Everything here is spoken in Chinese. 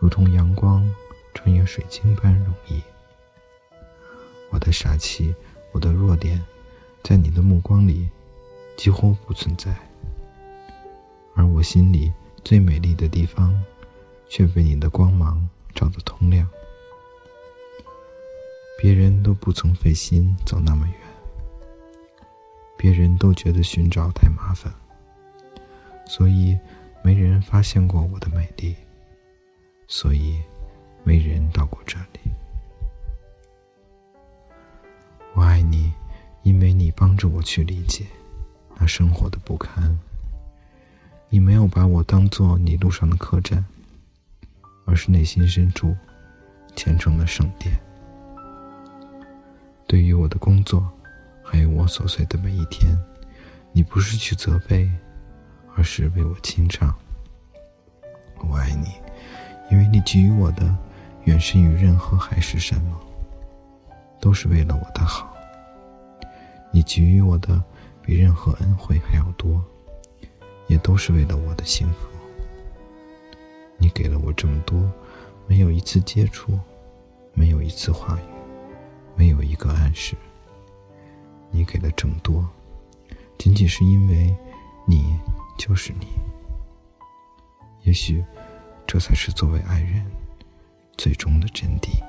如同阳光穿越水晶般容易。我的傻气，我的弱点，在你的目光里几乎不存在，而我心里最美丽的地方，却被你的光芒照得通亮。别人都不曾费心走那么远，别人都觉得寻找太麻烦，所以没人发现过我的美丽。所以，没人到过这里。我爱你，因为你帮着我去理解那生活的不堪。你没有把我当做你路上的客栈，而是内心深处虔诚的圣殿。对于我的工作，还有我琐碎的每一天，你不是去责备，而是为我清唱。我爱你。因为你给予我的，远胜于任何海誓山盟，都是为了我的好。你给予我的，比任何恩惠还要多，也都是为了我的幸福。你给了我这么多，没有一次接触，没有一次话语，没有一个暗示。你给了这么多，仅仅是因为，你就是你。也许。这才是作为爱人最终的真谛。